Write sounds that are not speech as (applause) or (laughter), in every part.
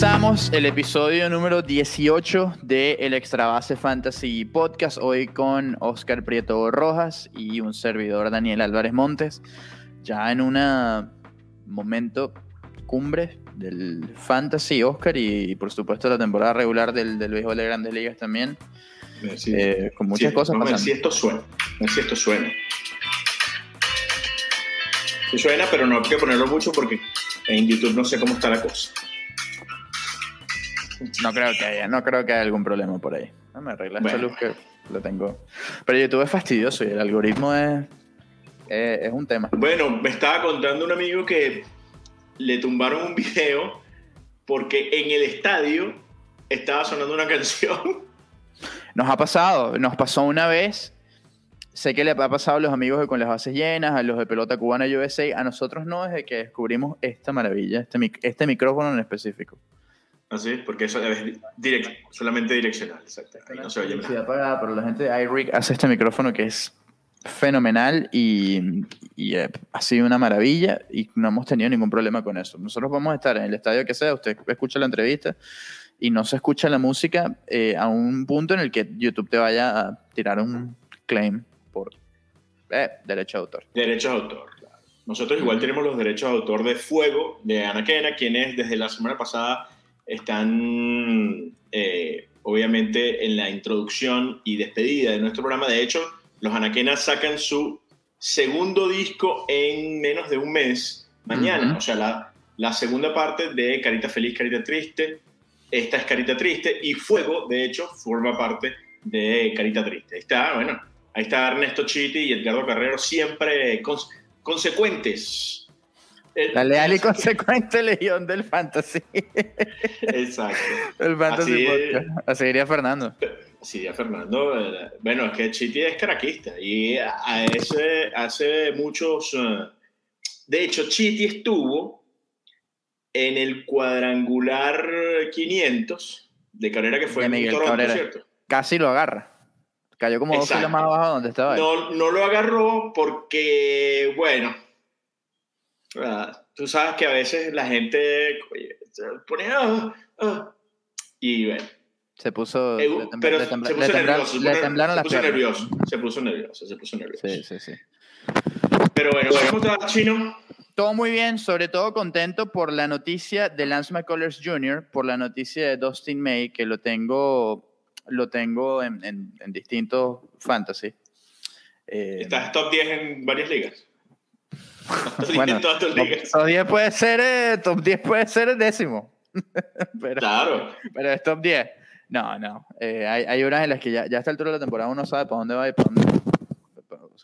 Comenzamos el episodio número 18 de el Extra Base Fantasy Podcast, hoy con Oscar Prieto Rojas y un servidor Daniel Álvarez Montes, ya en un momento cumbre del Fantasy Oscar y, por supuesto la temporada regular del, del béisbol de Grandes Ligas también, Sí. eh, con muchas Sí, cosas ver pasando. si esto suena. Si esto suena. Suena, pero no hay que ponerlo mucho porque en YouTube no sé cómo está la cosa. No creo que haya, no creo que haya algún problema por ahí. No me arregla esta Bueno. luz que lo tengo. Pero YouTube es fastidioso y el algoritmo es, es, es un tema. Bueno, me estaba contando un amigo que le tumbaron un video porque en el estadio estaba sonando una (laughs) canción. Nos ha pasado, nos pasó una vez. Sé que le ha pasado a los amigos de Con las Bases Llenas, a los de Pelota Cubana USA. A nosotros no, desde que descubrimos esta maravilla, este, mic- este micrófono en específico. Así, porque eso es direct- solamente direccional, exacto. Ahí no se oye nada. Publicidad pagada, pero la gente de iRig hace este micrófono que es fenomenal y, y, eh, ha sido una maravilla y no hemos tenido ningún problema con eso. Nosotros vamos a estar en el estadio que sea, usted escucha la entrevista y no se escucha la música eh, a un punto en el que YouTube te vaya a tirar un claim por eh, derecho de autor. Derechos de autor. claro. Nosotros igual tenemos los derechos de autor de Fuego, de Anaquena, quienes desde la semana pasada están, eh, obviamente, en la introducción y despedida de nuestro programa. De hecho, los Anaquena sacan su segundo disco en menos de un mes, mañana. Ujú. O sea, la, la segunda parte de Carita Feliz, Carita Triste. Esta es Carita Triste y Fuego, de hecho, forma parte de Carita Triste. Ahí está, bueno, ahí está Ernesto Chiti y Edgardo Carrero, siempre cons- consecuentes. Eh, La leal y (laughs) consecuente legión del fantasy. Exacto. el fantasy Así. Así diría Fernando. Sí, a Fernando. Bueno, es que Chiti es caraquista y a ese hace muchos. eh, De hecho, Chiti estuvo en el cuadrangular 500 de carrera que fue De en Toronto, Cabrera. ¿cierto? Casi lo agarra. Cayó como dos Exacto. filas más abajo donde estaba él. No, no lo agarró porque, bueno, tú sabes que a veces la gente se pone. ah, ah, y bueno, Se puso. eh, le, tembla- pero le se puso le nervioso. le temblaron se las puso piernas. nervioso. Se puso nervioso, se puso nervioso. Sí, sí, sí. Pero bueno, ¿cómo estás, Chino? Todo muy bien, sobre todo contento por la noticia de Lance McCullers Jr., por la noticia de Dustin May, que lo tengo, lo tengo en, en- en distintos fantasy. Eh, Estás top 10 en varias ligas. (laughs) Top 10 bueno, top, ligas. top 10 puede ser, eh, top 10 puede ser el décimo. (laughs) pero, Claro. pero es top 10. No, no. Eh, hay, hay unas en las que ya, ya a esta altura de la temporada uno sabe para dónde va y para dónde,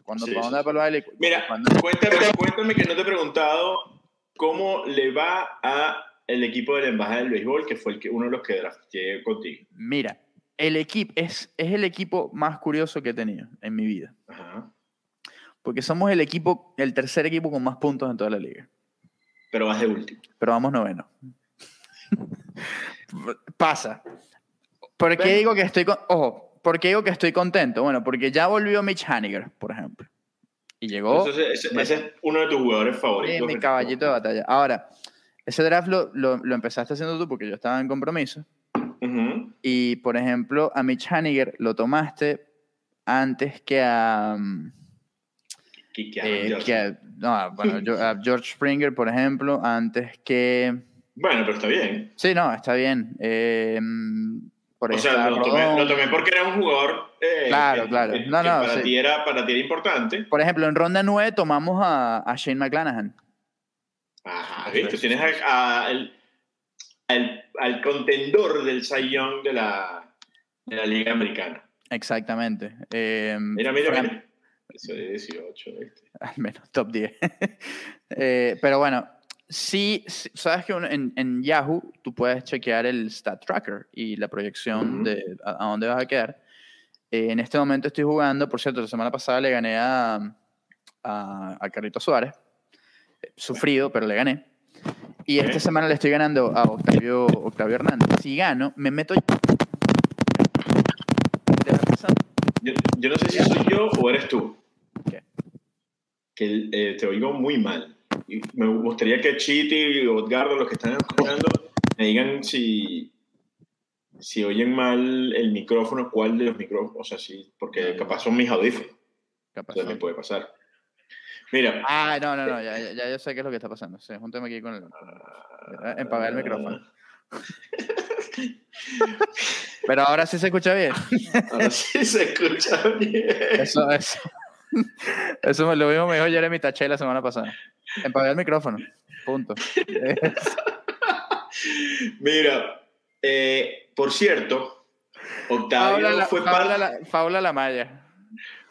cuando, Sí, para dónde va para el baile. Mira, cuándo- cuéntame, cuéntame que no te he preguntado cómo le va a el equipo de la Embajada del Béisbol, que fue el que, uno de los que drafté contigo. Mira, el equipo es, es el equipo más curioso que he tenido en mi vida. Ajá. Porque somos el equipo, el tercer equipo con más puntos en toda la liga. Pero vas de último. Pero vamos noveno. (laughs) Pasa. ¿Por qué Bueno. digo que estoy con- ojo, ¿por qué digo que estoy contento? Bueno, porque ya volvió Mitch Haniger, por ejemplo. Y llegó Entonces, ese, ese es uno de tus jugadores sí, favoritos. mi caballito de batalla. Ahora, ese draft lo, lo- lo empezaste haciendo tú porque yo estaba en compromiso. Y, por ejemplo, a Mitch Haniger lo tomaste antes que a... mm, eh, que Judge. a- no, bueno, yo- a George Springer, por ejemplo, antes que... Bueno, pero está bien. Sí, no, está bien. Eh, por O sea, lo tomé, lo tomé porque era un jugador eh, Claro, que- claro. No, que no, para, sí. ti era, para ti era importante. Por ejemplo, en ronda 9 tomamos a, a Shane McClanahan. Ajá, ¿viste? Tienes a- a- al, al, al contendor del Cy Young de la, de la Liga Americana. Exactamente. Mira, mira, Fran- mira. Eso de 18, ¿viste? (laughs) Al menos top 10. (laughs) Eh, pero bueno, sí, sí, sabes que en, en Yahoo tú puedes chequear el stat tracker y la proyección de a, a dónde vas a quedar. Eh, en este momento estoy jugando, por cierto, la semana pasada le gané a, a, a Carlito Suárez. Eh, Sufrido, pero le gané. Y esta semana le estoy ganando a Octavio, Octavio Hernández. Si gano, me meto. Pasar. Yo, yo no sé si soy yo o eres tú. Que eh, te oigo muy mal. Y me gustaría que Chiti o Edgardo, los que están escuchando, me digan si, si oyen mal el micrófono, cuál de los micrófonos, o sea, sí, porque capaz son mis audífonos. Capaz. Entonces me puede pasar. Mira. Ah, no, no, no, ya, ya, ya yo sé qué es lo que está pasando. Sí, júntame aquí con el. Empagar el micrófono. Pero ahora sí se escucha bien. Ahora sí se escucha bien. Eso, eso. Eso me lo mismo me dijo Jeremy Taché la semana pasada. Empagar el micrófono. Punto. (laughs) Mira, eh, por cierto, Octavio fue parte. la-.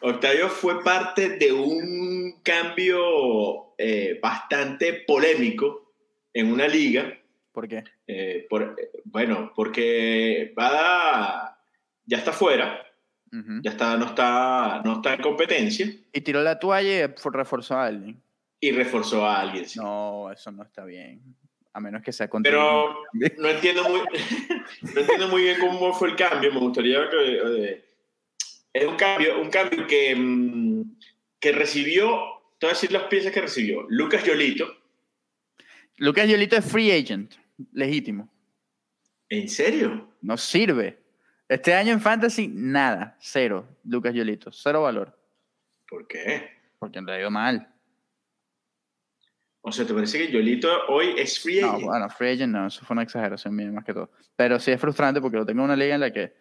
Octavio fue parte de un cambio eh, bastante polémico en una liga. ¿Por qué? eh, por- bueno, porque Bada ya está fuera, Ya está, no, está, no está en competencia Y tiró la toalla y reforzó a alguien. y reforzó a alguien. sí. No, eso no está bien. A menos que sea con Pero no entiendo, muy, (laughs) no entiendo muy bien cómo fue el cambio. Me gustaría que. eh, es un cambio, un cambio que, mm, que recibió. Te voy a decir las piezas que recibió. Lucas Yolito. Lucas Yolito es free agent. Legítimo. ¿En serio? No sirve. Este año en Fantasy, nada. Cero. Lucas Yolito. Cero valor. ¿Por qué? Porque le ha ido mal. O sea, ¿te parece que Yolito hoy es free No, agent? bueno, free agent no, eso fue una exageración mía más que todo. Pero sí es frustrante porque lo tengo en una liga en la que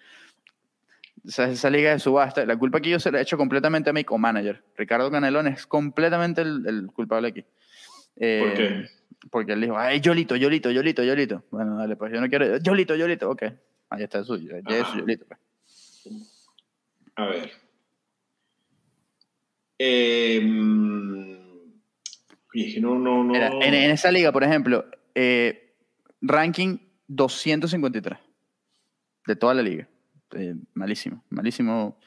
o sea, esa liga de subasta, la culpa aquí yo se la he hecho completamente a mi co-manager. Ricardo Canelón es completamente el, el culpable aquí. Eh, ¿Por qué? Porque él dijo, ay, Yolito, Yolito, Yolito, Yolito. Bueno, dale, pues yo no quiero. Yolito, Yolito, ok. Ahí está el suyo, ya es su Ajá. Yolito. pues. A ver. Eh, oye, es que no, no, no. Mira, en, en esa liga, por ejemplo, eh, ranking 253 de toda la liga. Eh, malísimo, malísimo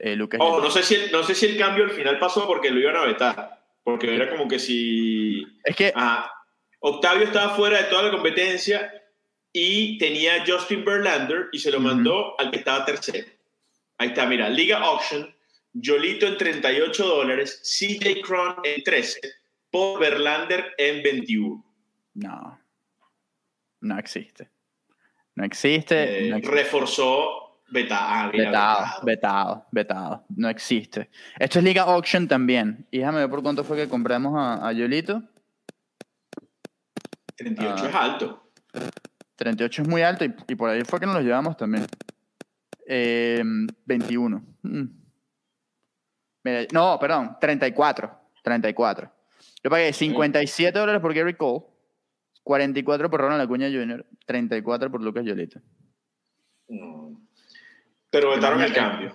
eh, Lucas. Oh, no sé, si el, no sé si el cambio al final pasó porque lo iban a vetar. Porque era como que si. Es que Ajá. Octavio estaba fuera de toda la competencia y tenía Justin Verlander y se lo mandó al que estaba tercero. Ahí está, mira, Liga Auction, Yolito en 38 dólares, CJ Cron en 13, Paul Verlander en 21. no, no existe. No existe. Eh, no existe. reforzó beta, ah, mira, Vetado, vetado. vetado, vetado. No existe. Esto es Liga Auction también. Y déjame ver por cuánto fue que compramos a, a Yolito. 38 Ah. es alto. 38 es muy alto y, y por ahí fue que nos lo llevamos también. Eh, 21. Mm. Mira, no, perdón, 34. 34. Yo pagué 57 dólares por Gary Cole, 44 por Ronald Acuña Jr., 34 por Lucas Yolito. Mm. Pero vetaron el cambio.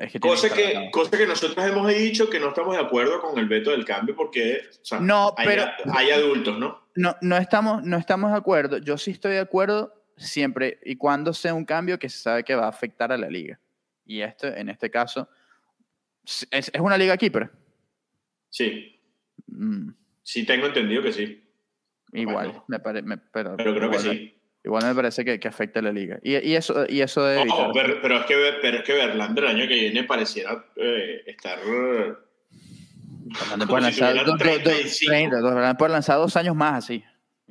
Es que Cosa que, cosa que nosotros hemos dicho que no estamos de acuerdo con el veto del cambio porque o sea, No, hay, pero- hay adultos, ¿no? no, no, estamos, no estamos de acuerdo. Yo sí estoy de acuerdo siempre y cuando sea un cambio que se sabe que va a afectar a la liga. Y esto, en este caso, es, es una liga keeper. Sí, Mm, sí tengo entendido que sí, igual, Bueno. me pare- me- pero, pero creo que igual, sí. Igual me parece que, que afecta a la liga. Y, y eso, y eso debe Ojo, evitar. pero, pero es que, pero es que Verlander el año que viene pareciera eh, estar... eh, Fernández como puede si lanzar dos- dos- dos- 35. 30, dos- Fernández puede lanzar dos años más así.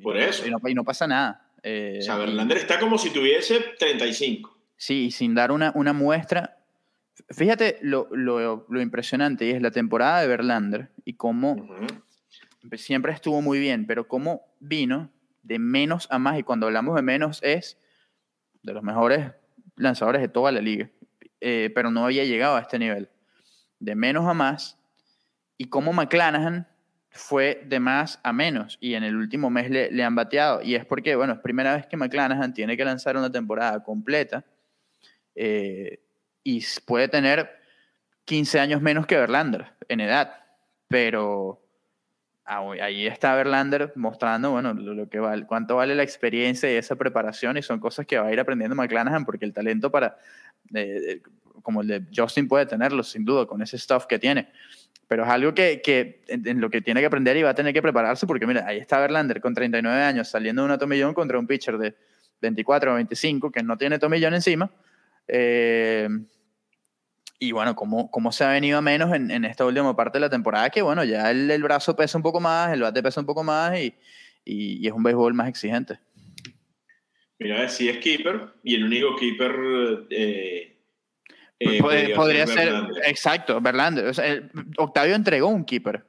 Por eso. Y no, y no pasa nada. Eh, o sea, y- Verlander está como si tuviese 35. Sí, y sin dar una, una muestra. Fíjate lo, lo- lo impresionante y es la temporada de Verlander y cómo Ujú. siempre estuvo muy bien, pero cómo vino de menos a más. Y cuando hablamos de menos es de los mejores lanzadores de toda la liga, eh, pero no había llegado a este nivel. De menos a más. Y cómo McClanahan fue de más a menos y en el último mes le, le han bateado. Y es porque, bueno, es primera vez que McClanahan tiene que lanzar una temporada completa eh, y puede tener 15 años menos que Verlander en edad, pero ahí está Verlander mostrando, bueno, lo, que cuánto vale la experiencia y esa preparación y son cosas que va a ir aprendiendo McClanahan porque el talento para, eh, eh, como el de Justin puede tenerlo, sin duda, con ese stuff que tiene. Pero es algo que, en lo que tiene que aprender y va a tener que prepararse porque, mira, ahí está Verlander con 39 años saliendo de una tomillón contra un pitcher de 24 o 25 que no tiene tomillón encima. Eh, y bueno, cómo, cómo se ha venido a menos en, en esta última parte de la temporada, que bueno, ya el, el brazo pesa un poco más, el bate pesa un poco más y, y- y es un béisbol más exigente. Mira, sí es keeper y el único keeper. Eh, eh, podría, ser, exacto, Verlander. Octavio entregó un keeper.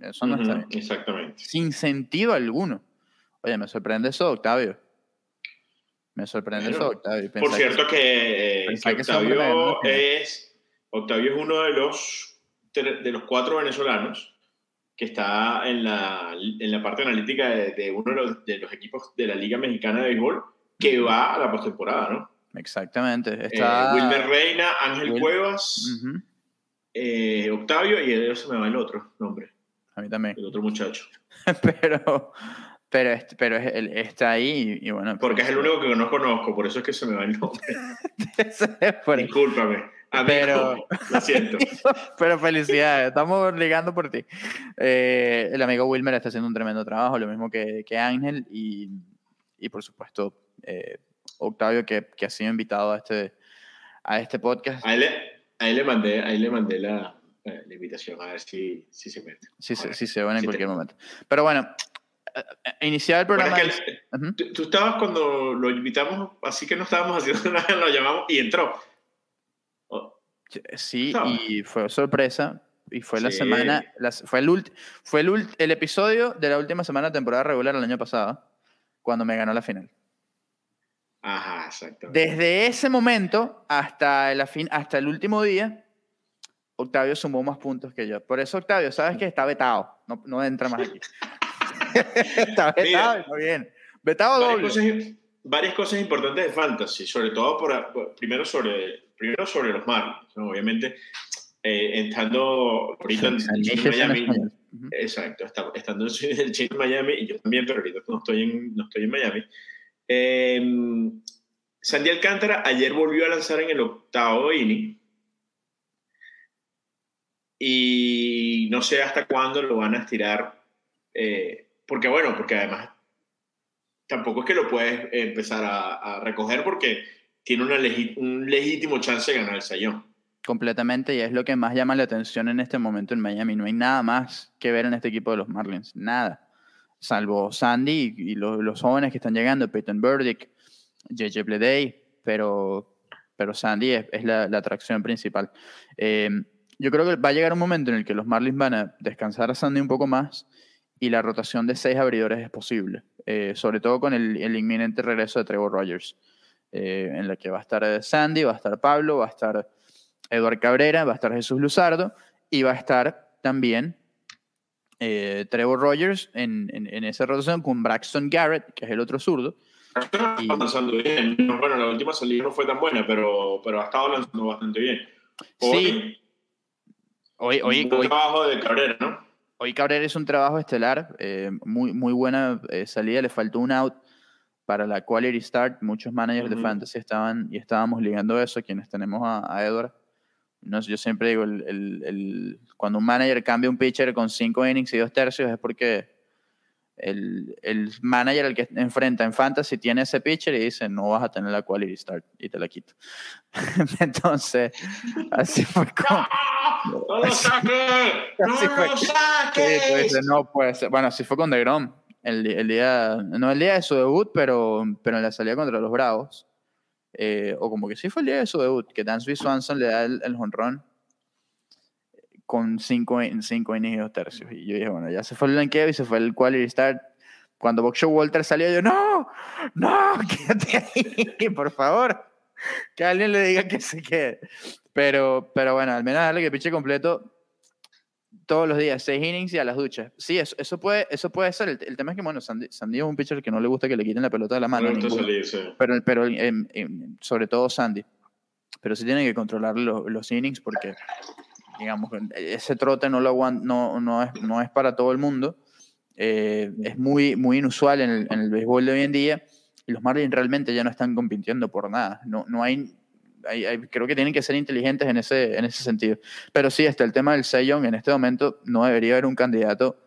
Eso no está bien. Exactamente. Sin sentido alguno. Oye, me sorprende eso, Octavio. Me sorprende eso, Octavio. Por cierto, que, Octavio, es, Octavio es uno de los, de los cuatro venezolanos que está en la, en la parte analítica de, uno de los, de los, equipos de la Liga Mexicana de Béisbol que va a la postemporada, ¿no? Exactamente. Eh, está... Wilmer Reina, Ángel Cuevas, eh, Octavio y se me va el otro nombre. A mí también. El otro muchacho. (laughs) pero, pero, pero está ahí y, bueno. Porque es el único que no conozco, por eso es que se me va el nombre. (laughs) Discúlpame. Pero, (laughs) lo siento. (laughs) pero felicidades, estamos ligando por ti. Eh, el amigo Wilmer está haciendo un tremendo trabajo, lo mismo que, que Ángel y, y, por supuesto eh, Octavio que, que, ha sido invitado a este, a este podcast. Ahí le, ahí le mandé, ahí le mandé la, la invitación a ver si, si se mete. Sí, sí, se van en cualquier momento. Pero bueno, eh, eh, iniciar el programa. tú, estabas cuando lo invitamos, así que no estábamos haciendo (laughs) nada, lo llamamos y entró. Sí, y fue sorpresa. Y fue la semana, fue, el, fue el, el, episodio de la última semana de temporada regular el año pasado, cuando me ganó la final. Ajá, exacto. Desde ese momento hasta, la fin, hasta el último día, Octavio sumó más puntos que yo. Por eso, Octavio, sabes que está vetado. No, no entra más aquí. (laughs) está vetado, está bien. Vetado doble. Varias cosas, varias cosas importantes de Fantasy, sobre todo por, primero, sobre, primero sobre los Marlins. Obviamente, eh, estando ahorita en, Miami. Exacto, estando en el (laughs) Chino Miami, y yo también, pero ahorita no estoy en, no estoy en Miami. Eh, Sandy Alcántara ayer volvió a lanzar en el octavo inning y no sé hasta cuándo lo van a estirar, eh, porque bueno, porque además tampoco es que lo puedes empezar a, recoger porque tiene una un legítimo chance de ganar el sayón. Completamente, y es lo que más llama la atención en este momento en Miami. No hay nada más que ver en este equipo de los Marlins, nada. Salvo Sandy y, los, jóvenes que están llegando, Peyton Burdick, JJ Bleday, pero, pero Sandy es, la, atracción principal. Eh, yo creo que va a llegar un momento en el que los Marlins van a descansar a Sandy un poco más y la rotación de seis abridores es posible, eh, sobre todo con el, inminente regreso de Trevor Rogers, eh, en la que va a estar Sandy, va a estar Pablo, va a estar Eduard Cabrera, va a estar Jesús Luzardo y va a estar también eh, Trevor Rogers en, en, esa rotación con Braxton Garrett, que es el otro zurdo. Está lanzando bien. Bueno, la última salida no fue tan buena, pero, pero ha estado lanzando bastante bien. sí, Hoy, hoy, trabajo de Cabrera, ¿no? Hoy Cabrera es un trabajo estelar, eh, muy, muy buena eh, salida, le faltó un out para la quality start. Muchos managers de fantasy estaban y estábamos ligando eso, quienes tenemos a, a Edward. No, yo siempre digo, el, el, cuando un manager cambia un pitcher con cinco innings y dos tercios es porque el, el, manager al que enfrenta en fantasy tiene ese pitcher y dice, no vas a tener la quality start y te la quito. (laughs) Entonces, así fue (laughs) como... ¡No lo saques! ¡No lo saques! no puede ser. Bueno, así fue con DeGrom. El, el, día, no el día de su debut, pero, pero en la salida contra los Bravos. Eh, o como que sí fue el día de su debut, que Dansby Swanson le da el, jonrón con cinco, cinco innings y tercios. Y yo dije, bueno, ya se fue el blanqueo y se fue el quality start. Cuando Boxer Walter salió, yo, no, no, (laughs) quédate ahí, por favor. Que alguien le diga que se quede. Pero, pero bueno, al menos darle que piche completo todos los días, seis innings y a las duchas. Sí, eso, eso, puede, eso puede ser. El, tema es que, bueno, Sandy, Sandy, es un pitcher que no le gusta que le quiten la pelota de la mano. Pero, pero sobre todo Sandy. Pero sí tiene que controlar los, los innings porque, digamos, ese trote no, lo no, no, es, no es para todo el mundo. Eh, es muy, muy inusual en el, en el béisbol de hoy en día. Y los Marlins realmente ya no están compitiendo por nada. No, no hay creo que tienen que ser inteligentes en ese, en ese sentido. Pero sí, está el tema del Sejong. En este momento no debería haber un candidato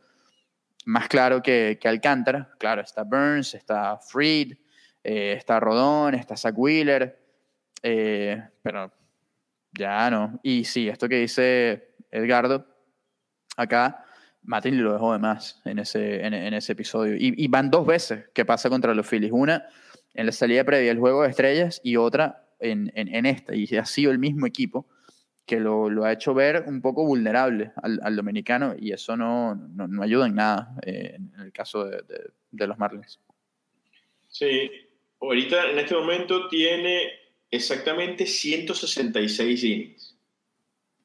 más claro que, que Alcántara. Claro, está Burns, está Freed, eh, está Rodón, está Zach Wheeler. Eh, pero ya no. Y sí, esto que dice Edgardo acá, Martin lo dejó de más en ese, en, ese episodio. Y, y, van dos veces que pasa contra los Phillies. Una en la salida previa del juego de estrellas y otra en, en, esta. Y ha sido el mismo equipo que lo, lo ha hecho ver un poco vulnerable al, al dominicano y eso no, no, no, ayuda en nada eh, en el caso de, de, de los Marlins. Sí, ahorita en este momento tiene exactamente 166 innings.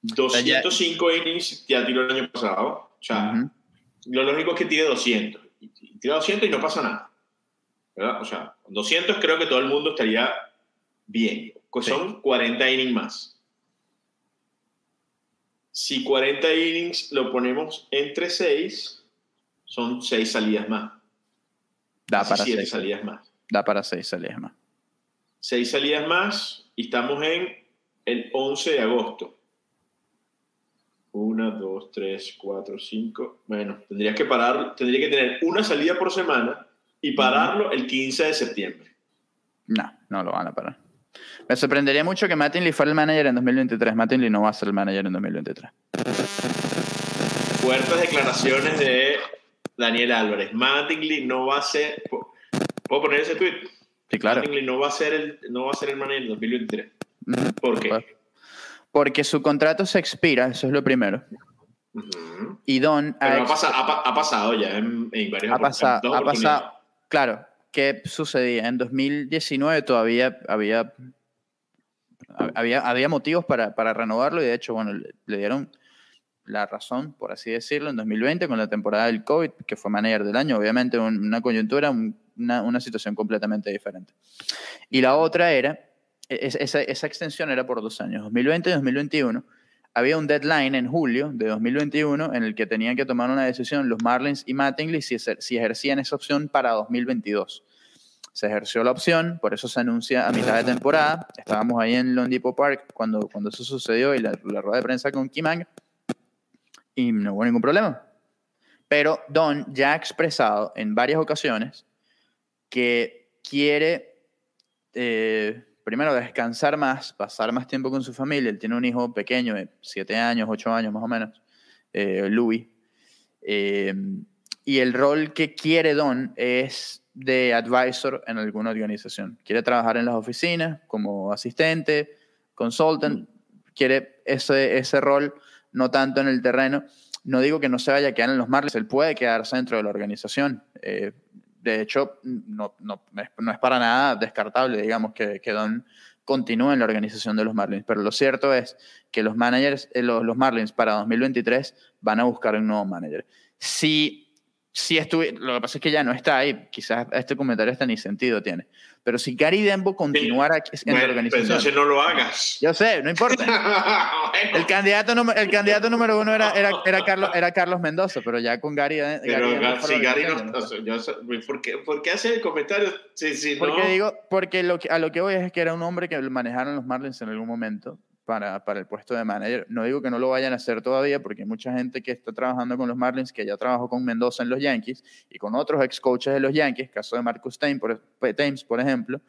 205 innings ya tiró el año pasado. O sea, uh -huh. lo lógico es que tiene 200. Y tira 200 y no pasa nada. ¿verdad? O sea, 200 creo que todo el mundo estaría bien. Son sí. 40 innings más. Si 40 innings lo ponemos entre 6, son 6 salidas más. Da para 7 salidas más. Da para 6 salidas más. 6 salidas más y estamos en el 11 de agosto. 1, 2, 3, 4, 5. Bueno, tendrías que parar, tendría que tener una salida por semana y pararlo el 15 de septiembre. No, no lo van a parar. Me sorprendería mucho que Mattingly fuera el manager en 2023. Mattingly no va a ser el manager en 2023. Fuertes declaraciones de Daniel Álvarez. Mattingly no va a ser. ¿Puedo poner ese tweet? Sí, claro. Mattingly no va a ser el, no va a ser el manager en 2023. Uh -huh. ¿Por qué? Porque su contrato se expira, eso es lo primero. Uh -huh. Y Don. Pero ha, pasado, ha, ha pasado ya en, en varios Ha pasado, ha pasado. Claro, ¿qué sucedía? En 2019 todavía había, había, había motivos para, para renovarlo y de hecho, bueno, le, le, dieron la razón, por así decirlo, en 2020 con la temporada del COVID, que fue manager del año, obviamente una coyuntura, una, una situación completamente diferente. Y la otra era, esa, esa extensión era por dos años, 2020 y 2021 había un deadline en julio de 2021 en el que tenían que tomar una decisión los Marlins y Mattingly si, si ejercían esa opción para 2022. Se ejerció la opción, por eso se anuncia a mitad de temporada. Estábamos ahí en Lone Depot Park cuando, cuando eso sucedió y la, la rueda de prensa con Kimang y no hubo ningún problema. Pero Don ya ha expresado en varias ocasiones que quiere eh, primero, descansar más, pasar más tiempo con su familia. Él tiene un hijo pequeño de 7 años, 8 años más o menos, eh, Louis. Eh, y el rol que quiere Don es de advisor en alguna organización. Quiere trabajar en las oficinas como asistente, consultant. Quiere ese, ese rol, no tanto en el terreno. No digo que no se vaya a quedar en los Marlins, él puede quedarse dentro de la organización. Eh, de hecho, no, no, no, es para nada descartable, digamos, que, que Don continúe en la organización de los Marlins. Pero lo cierto es que los managers, eh, los, los, Marlins para 2023 van a buscar un nuevo manager. Si, si estuve, lo que pasa es que ya no está ahí, quizás este comentario hasta ni sentido tiene. Pero si Gary Dembo continuara en bueno, la organización. entonces no lo hagas. Yo sé, no importa. (laughs) bueno. el, candidato, el candidato número uno era, era, era, (laughs) Carlos, era Carlos Mendoza, pero ya con Gary. Pero Gary, si Gary no. Yo, ¿por, qué, ¿por, qué, hace el comentario? Si, si porque no... digo, porque lo que, a lo que voy es que era un hombre que manejaron los Marlins en algún momento para, para, el puesto de manager. No digo que no lo vayan a hacer todavía, porque hay mucha gente que está trabajando con los Marlins, que ya trabajó con Mendoza en los Yankees y con otros ex coaches de los Yankees, caso de Marcus Thames, por, Thames, por ejemplo,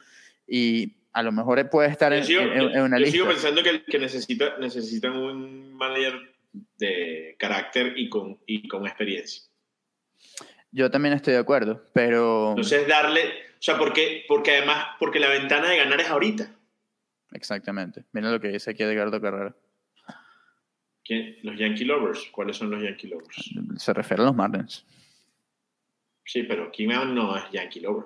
y a lo mejor puede estar en, sigo, en, en, una yo lista. sigo pensando que, que necesita, necesitan un manager de carácter y con, y con experiencia. Yo también estoy de acuerdo, pero... Entonces darle, o sea, porque, porque además, porque la ventana de ganar es ahorita. Exactamente. Mira lo que dice aquí Edgardo Carrera. ¿Quién? Los Yankee Lovers. ¿Cuáles son los Yankee Lovers? Se refiere a los Marlins. Sí, pero Kim no es Yankee Lover.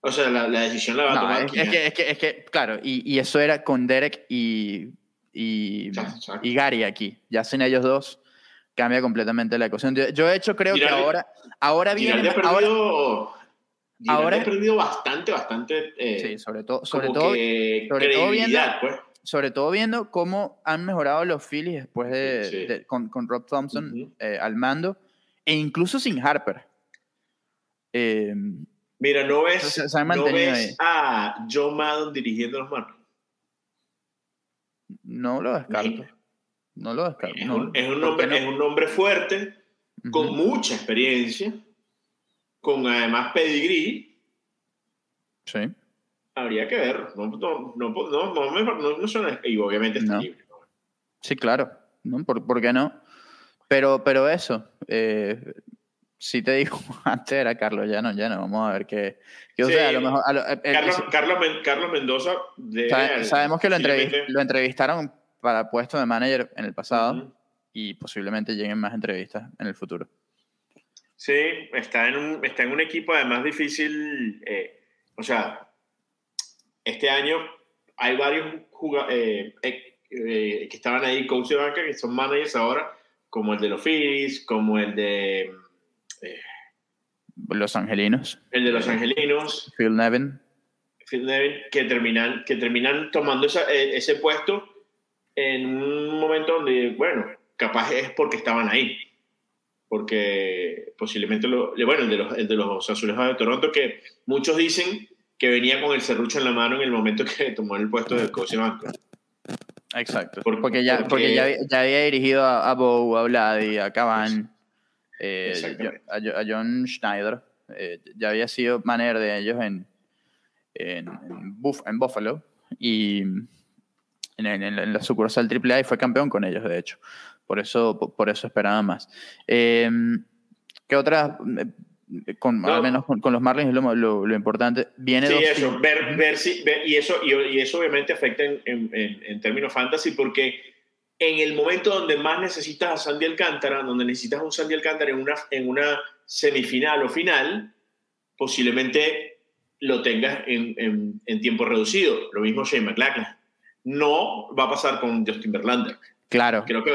O sea, la, la decisión la va a tomar. Es, es, que, es, que, es que, claro, y, y, eso era con Derek y, y, y, Gary aquí. Ya sin ellos dos, cambia completamente la ecuación. Yo, yo de hecho, creo Girardi, que ahora, ahora viene. Perdido, ahora, ahora he perdido bastante, bastante. Eh, sí, sobre todo, sobre todo, sobre todo viendo, pues. sobre todo viendo cómo han mejorado los Phillies después de, sí. de con, con, Rob Thompson uh -huh. eh, al mando e incluso sin Harper. Eh, Mira, no ves, se, se no ves a Joe Maddon dirigiendo los Marlins. No lo descarto. No lo descarto. Es un, es un hombre, no? es un hombre fuerte, uh -huh. con mucha experiencia, con además pedigrí. Sí. Habría que ver. No, no, no, no, no, no, suena. Y obviamente está libre. Sí, claro. ¿No? ¿Por, ¿Por, qué no? Pero, pero eso. Eh, sí te digo, (laughs) antes era Carlos ya no ya no vamos a ver qué. o sea, a lo mejor. Carlos, Carlos, Mendoza. sabemos que lo, lo, entrevistaron para puesto de manager en el pasado y posiblemente lleguen más entrevistas en el futuro. Sí, está en un, está en un equipo además difícil. Eh, o sea, este año hay varios jugadores que estaban ahí, coach de banca, que son managers ahora, como el de los Phillies, como el de los Angelinos. El de Los Angelinos. Phil Nevin. Phil Nevin, que terminan, que terminan tomando e, ese puesto en un momento donde, bueno, capaz es porque estaban ahí. Porque posiblemente, lo, bueno, el de, los, el de los Azulejos de Toronto, que muchos dicen que venía con el serrucho en la mano en el momento que (laughs) tomó el puesto de coach banco. Exacto. porque, ya, porque, ya, ya, había dirigido a, a Bow, a Vladi, a Caban. Eh, a, John Schneider. Eh, ya había sido manager de ellos en, en, en, Buffalo y en, la sucursal AAA y fue campeón con ellos, de hecho. Por eso, por eso esperaba más. Eh, ¿Qué otras? Con, Al menos con, los Marlins es lo, lo, importante. Viene sí, eso, ver, ver si, y, eso, y, eso obviamente afecta en, en, en términos fantasy porque en el momento donde más necesitas a Sandy Alcántara, donde necesitas a un Sandy Alcántara en una, en una semifinal o final, posiblemente lo tengas en, en, tiempo reducido. Lo mismo Shane McLachlan. No va a pasar con Justin Verlander. Claro. Creo que,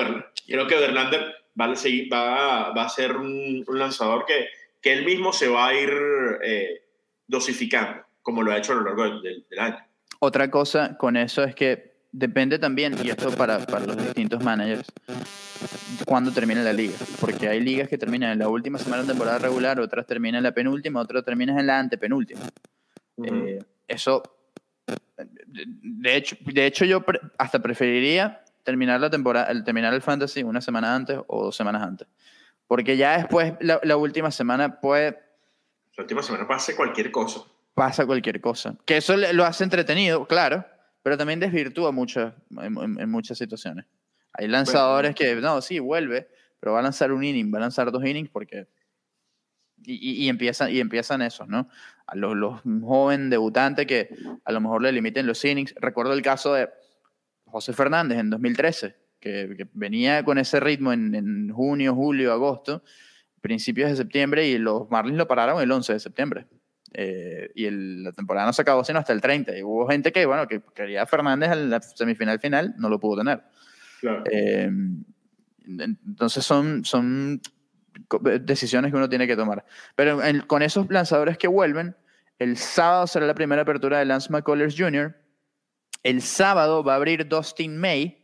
creo que Verlander va a, seguir, va, va a ser un, lanzador que, que, él mismo se va a ir eh, dosificando, como lo ha hecho a lo largo del año. Otra cosa con eso es que depende también, y esto para, para los distintos managers, cuándo termina la liga. Porque hay ligas que terminan en la última semana de temporada regular, otras terminan en la penúltima, otras terminan en la antepenúltima. Eh, eso, de hecho, de hecho yo hasta preferiría terminar la temporada, el, terminar el fantasy una semana antes o dos semanas antes. Porque ya después, la, la última semana puede... La última semana pasa cualquier cosa. Pasa cualquier cosa. Que eso lo hace entretenido, claro pero también desvirtúa mucho en, muchas situaciones. Hay lanzadores que, no, sí, vuelve, pero va a lanzar un inning, va a lanzar dos innings porque... Y, y, empiezan, y empiezan esos, ¿no? A los, los jóvenes debutantes que a lo mejor le limiten los innings. Recuerdo el caso de José Fernández en 2013, que, venía con ese ritmo en, en, junio, julio, agosto, principios de septiembre, y los Marlins lo pararon el 11 de septiembre. Eh, y la temporada no se acabó sino hasta el 30. Y hubo gente que, bueno, que quería a Fernández en la semifinal final, no lo pudo tener. Eh, entonces son, son decisiones que uno tiene que tomar. Pero con esos lanzadores que vuelven, el sábado será la primera apertura de Lance McCullers Jr. El sábado va a abrir Dustin May,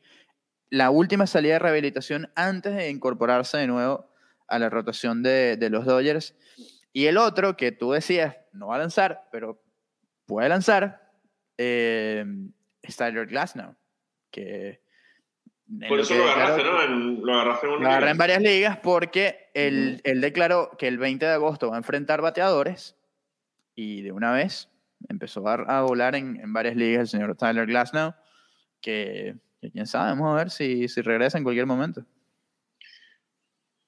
la última salida de rehabilitación antes de incorporarse de nuevo a la rotación de, de los Dodgers. Y el otro que tú decías, no va a lanzar, pero puede lanzar, eh, es Tyler Glasnow, que... Por eso lo agarraste, ¿no? lo agarraste en, lo agarré en varias ligas porque él, él, declaró que el 20 de agosto va a enfrentar bateadores y de una vez empezó a, a volar en, en, varias ligas el señor Tyler Glasnow, que, que, quién sabe, vamos a ver si, si regresa en cualquier momento.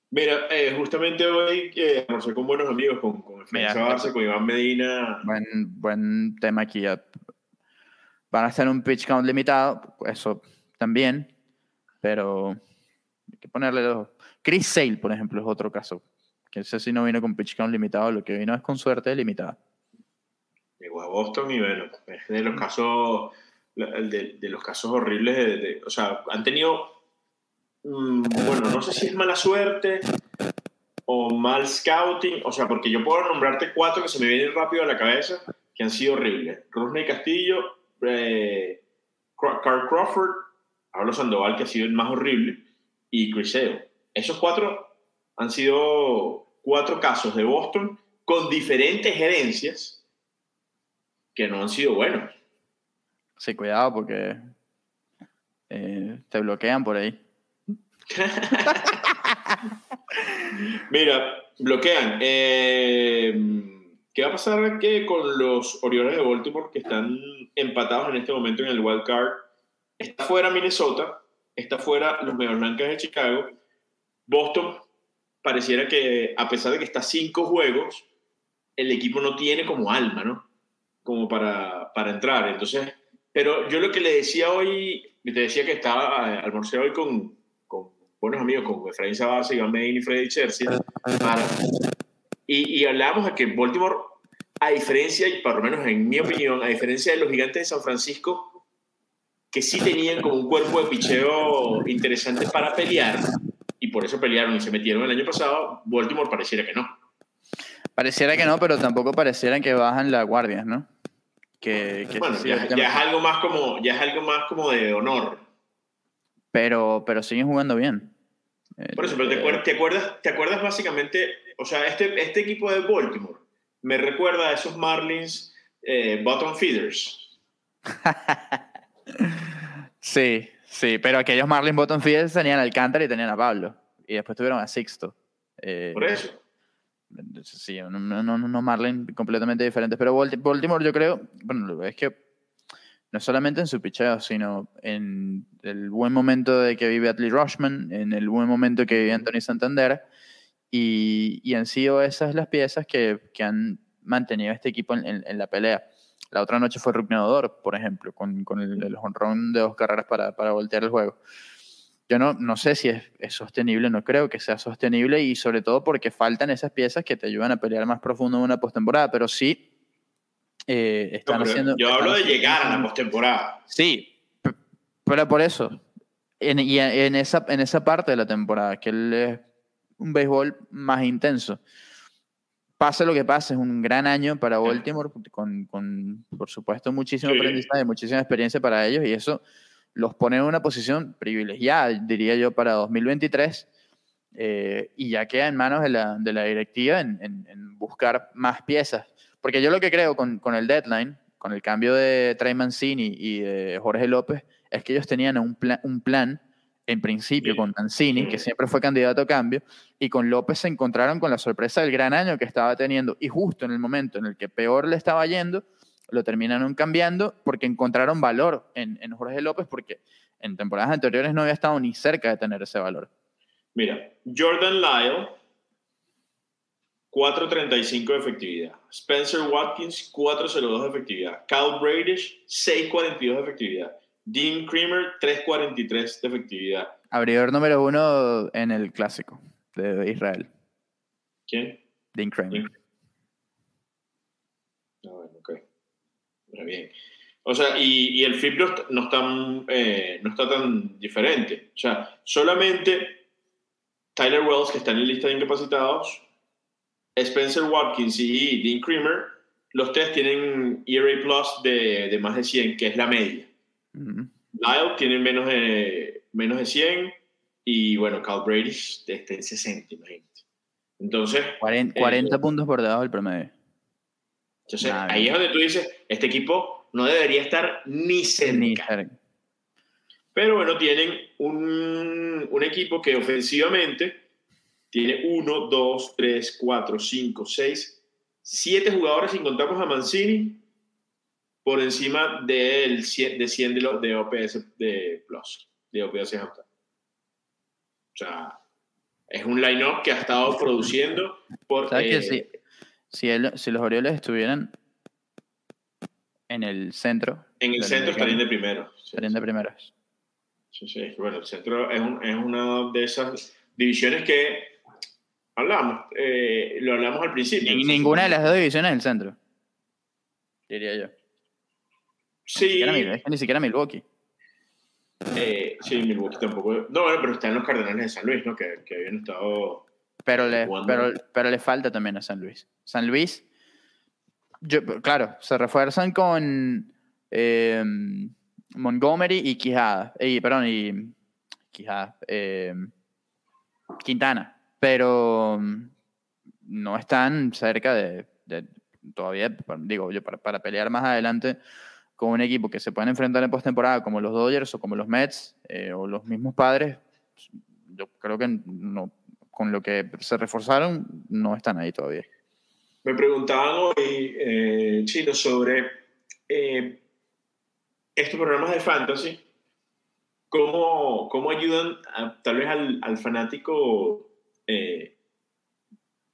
Mira, eh, justamente hoy eh, almorcé con buenos amigos, con, con Barça, con Iván Medina. Buen, buen tema aquí. Van a hacer un pitch count limitado, eso también, pero hay que ponerle dos. Chris Sale, por ejemplo, es otro caso. Que ese sí no vino con pitch count limitado, lo que vino es con suerte limitada. Llegó a Boston y bueno, es de los casos, de, de los casos horribles. de, o sea, han tenido Mm, bueno, no sé si es mala suerte o mal scouting, o sea, porque yo puedo nombrarte cuatro que se me vienen rápido a la cabeza que han sido horribles. Rodney Castillo, eh, Carl Crawford, Pablo Sandoval, que ha sido el más horrible, y Criseo. Esos cuatro han sido cuatro casos de Boston con diferentes gerencias que no han sido buenos. Sí, cuidado porque eh, te bloquean por ahí. (laughs) Mira, bloquean. Eh, ¿Qué va a pasar que con los Orioles de Baltimore que están empatados en este momento en el wild card? Está fuera Minnesota, está fuera los Medias Blancas de Chicago. Boston pareciera que a pesar de que está cinco juegos, el equipo no tiene como alma, ¿no? Como para, para entrar. Entonces, pero yo lo que le decía hoy, te decía que estaba, eh, almorcé hoy con, con buenos amigos, con Efraín Sabasa, Iván Medina y Freddy Chersi, y, y hablábamos de que Baltimore, a diferencia, y por lo menos en mi opinión, a diferencia de los gigantes de San Francisco, que sí tenían como un cuerpo de picheo interesante para pelear, y por eso pelearon y se metieron el año pasado, Baltimore pareciera que no. Pareciera que no, pero tampoco pareciera que bajan las guardias, ¿no? Que, bueno, ya, es algo más como, ya es algo más como de honor. Pero, pero siguen jugando bien. Por eso, pero te, acuerdas, te, acuerdas, te acuerdas básicamente, o sea, este, este equipo de Baltimore me recuerda a esos Marlins eh, bottom feeders. (laughs) sí, sí, pero aquellos Marlins bottom feeders tenían a Alcántara y tenían a Pablo. Y después tuvieron a Sixto. Eh, Por eso. Sí, no, no, no Marlin completamente diferentes. Pero Baltimore, yo creo, bueno, es que no solamente en su picheo, sino en el buen momento de que vive Atlee Rushman, en el buen momento que vive Anthony Santander, y, y han sido esas las piezas que, que han mantenido a este equipo en, en, la pelea. La otra noche fue Rupneador, por ejemplo, con, con el, el honrón de dos carreras para, para voltear el juego yo no, no sé si es, es, sostenible, no creo que sea sostenible y sobre todo porque faltan esas piezas que te ayudan a pelear más profundo en una postemporada, pero sí eh, están haciendo... Yo hablo de llegar a la postemporada. Sí, pero por eso, en, y en esa, en esa parte de la temporada, que es un béisbol más intenso. Pase lo que pase, es un gran año para Baltimore, con, con por supuesto, muchísimo sí. aprendizaje, muchísima experiencia para ellos y eso los pone en una posición privilegiada, diría yo, para 2023, eh, y ya queda en manos de la, de la directiva en, en, en, buscar más piezas. Porque yo lo que creo con, con el deadline, con el cambio de Trey Mancini y de Jorge López, es que ellos tenían un plan, un plan en principio con Mancini, que siempre fue candidato a cambio, y con López se encontraron con la sorpresa del gran año que estaba teniendo, y justo en el momento en el que peor le estaba yendo, lo terminaron cambiando porque encontraron valor en, en, Jorge López, porque en temporadas anteriores no había estado ni cerca de tener ese valor. Mira, Jordan Lyle, 4.35 de efectividad. Spencer Watkins, 4.02 de efectividad. Kyle Bradish, 6.42 de efectividad. Dean Creamer, 3.43 de efectividad. Abridor número uno en el clásico de Israel. ¿Quién? Dean Creamer. Dean bien. O sea, y, y el flip no está, eh, no está tan diferente. O sea, solamente Tyler Wells, que está en la lista de incapacitados, Spencer Watkins y Dean Creamer, los tres tienen ERA Plus de, de más de 100, que es la media. Uh -huh. Lyle tiene menos de, menos de 100 y, bueno, Cal Brady está en 60, imagínate. Entonces... 40, 40 eh, puntos por debajo del promedio. Entonces, Nada. ahí es donde tú dices, este equipo no debería estar ni cerca. Ni cerca. Pero bueno, tienen un, un, equipo que ofensivamente tiene 1, 2, 3, 4, 5, 6, 7 jugadores, sin contamos a Mancini, por encima del 100 de, 100 de, lo, de OPS de Plus, de OPS O sea, es un line-up que ha estado produciendo por... ¿Sabes eh, sí? Si, él, si los Orioles estuvieran en el centro. En el centro estarían de primero. Estarían de primeros. Sí, sí. Bueno, el centro es, un, es, una de esas divisiones que hablamos. Eh, lo hablamos al principio. Ni, ninguna de las dos divisiones del centro. Diría yo. Sí. Ni siquiera, es que ni siquiera Milwaukee. Eh, sí, Milwaukee tampoco. No, bueno, pero están los Cardenales de San Luis, ¿no? Que, que habían estado pero le, pero, pero le falta también a San Luis. San Luis, yo, claro, se refuerzan con eh, Montgomery y Quijada. Y, perdón, y Quijada. Eh, Quintana. Pero no están cerca de, de todavía, digo yo, para, para, pelear más adelante con un equipo que se pueden enfrentar en postemporada como los Dodgers o como los Mets eh, o los mismos padres, yo creo que no, con lo que se reforzaron, no están ahí todavía. Me preguntaban hoy, eh, Chino, sobre eh, estos programas de fantasy, cómo, cómo ayudan a, tal vez al, al fanático eh,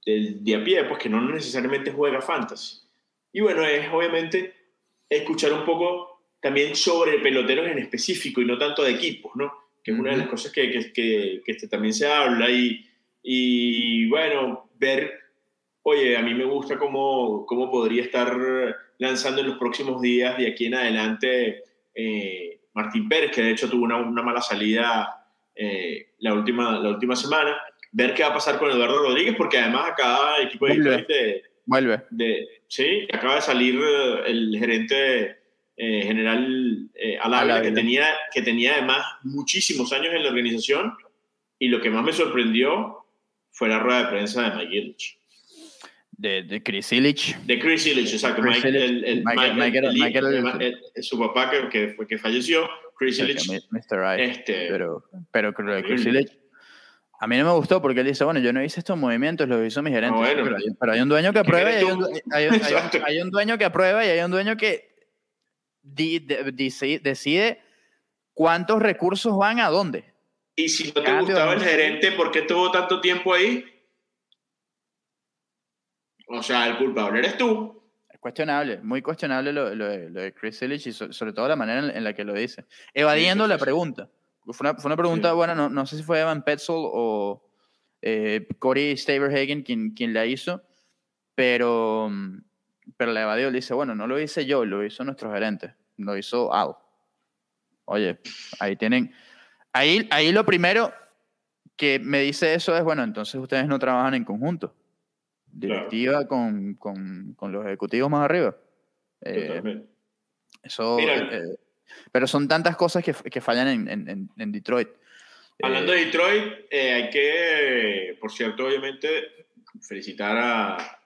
del de a pie, pues que no necesariamente juega fantasy. Y bueno, es obviamente escuchar un poco también sobre peloteros en específico y no tanto de equipos, ¿no? Que es una de las cosas que, que, que, que este también se habla y, y bueno, ver, oye, a mí me gusta cómo, cómo podría estar lanzando en los próximos días de aquí en adelante eh, Martín Pérez, que de hecho tuvo una, una mala salida eh, la, última, la última semana. Ver qué va a pasar con Eduardo Rodríguez, porque además acá el equipo de de, Vuelve. de- sí, acaba de salir eh, el gerente eh, general eh, Alávila, que tenía, que tenía además muchísimos años en la organización, y lo que más me sorprendió fue la rueda de prensa de Mike Ilitch. De, de Chris Illich. De Chris Illich, exacto. Su papá que, que, fue- que falleció, Chris Illich. Mr. Right. Este, Pero, pero creo que Chris. Illich- a mí no me gustó porque él dice, bueno, yo no hice estos movimientos, los hizo mi gerente. Ah, bueno. pero, hay, pero hay un dueño que aprueba y hay un, hay un- un- hay un dueño que aprueba y hay un dueño que di- de- decide cuántos recursos van a dónde. Y si no te Cambio, gustaba el gerente, ¿por qué estuvo tanto tiempo ahí? O sea, el culpable eres tú. Es cuestionable, muy cuestionable lo, lo de, lo de Chris Illich y so- sobre todo la manera en, en la que lo dice. Evadiendo sí, la sí. pregunta. Fue una, fue una pregunta, Sí. bueno, no, no sé si fue Evan Petzold o eh, Corey Staverhagen quien, quien la hizo, pero, mm, pero la evadió. Le dice, bueno, no lo hice yo, lo hizo nuestro gerente, lo hizo Al. Oye, ahí tienen. Ahí, ahí lo primero que me dice eso es, bueno, entonces ustedes no trabajan en conjunto. Directiva con, con, con los ejecutivos más arriba. Eh, eso, eh, pero son tantas cosas que, que fallan en, en- Detroit. Hablando Eh, de Detroit, hay que, por cierto, obviamente, felicitar a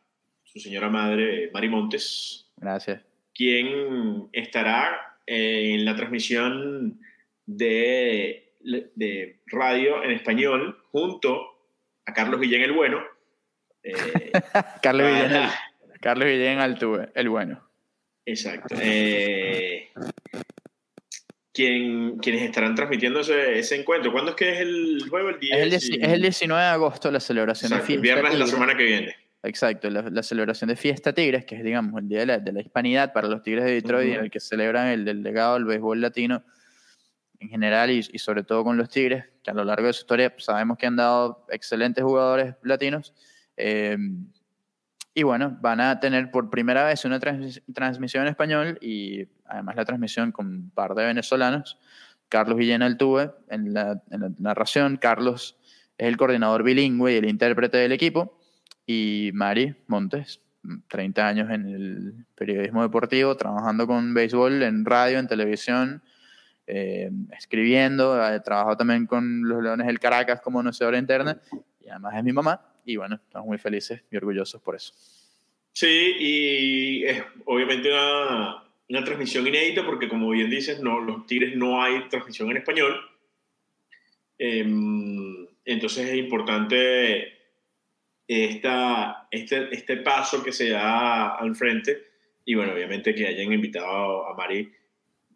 su señora madre, Mari Montes, Gracias. quien estará en la transmisión de, de radio en español junto a Carlos Guillén el Bueno. Eh, (laughs) Carlos Villén, el, Carlos Villén Altuve, el bueno. Exacto. Eh, quien, quienes estarán transmitiendo ese, ese encuentro. ¿Cuándo es que es el juego? El 10 Es el, y- es el 19 de agosto la celebración Exacto, de el fiesta. viernes de la semana que viene. Exacto, la, la celebración de Fiesta Tigres, que es, digamos, el día de la, de la hispanidad para los Tigres de Detroit, Ujú. en el que celebran el, del legado del béisbol latino en general y, y sobre todo con los Tigres, que a lo largo de su historia sabemos que han dado excelentes jugadores latinos. Eh, y bueno, van a tener por primera vez una transmis- transmisión en español y además la transmisión con un par de venezolanos. Carlos Villena Altuve en la, en la narración, Carlos es el coordinador bilingüe y el intérprete del equipo y Mari Montes, 30 años en el periodismo deportivo, trabajando con béisbol en radio, en televisión, eh, escribiendo, ha trabajado también con los Leones del Caracas como conocedora interna y además es mi mamá y bueno, estamos muy felices y orgullosos por eso. Sí, y es obviamente una, una transmisión inédita porque como bien dices, no, los Tigres no hay transmisión en español. Em, entonces es importante esta, este, este paso que se da al frente y bueno, obviamente que hayan invitado a Mari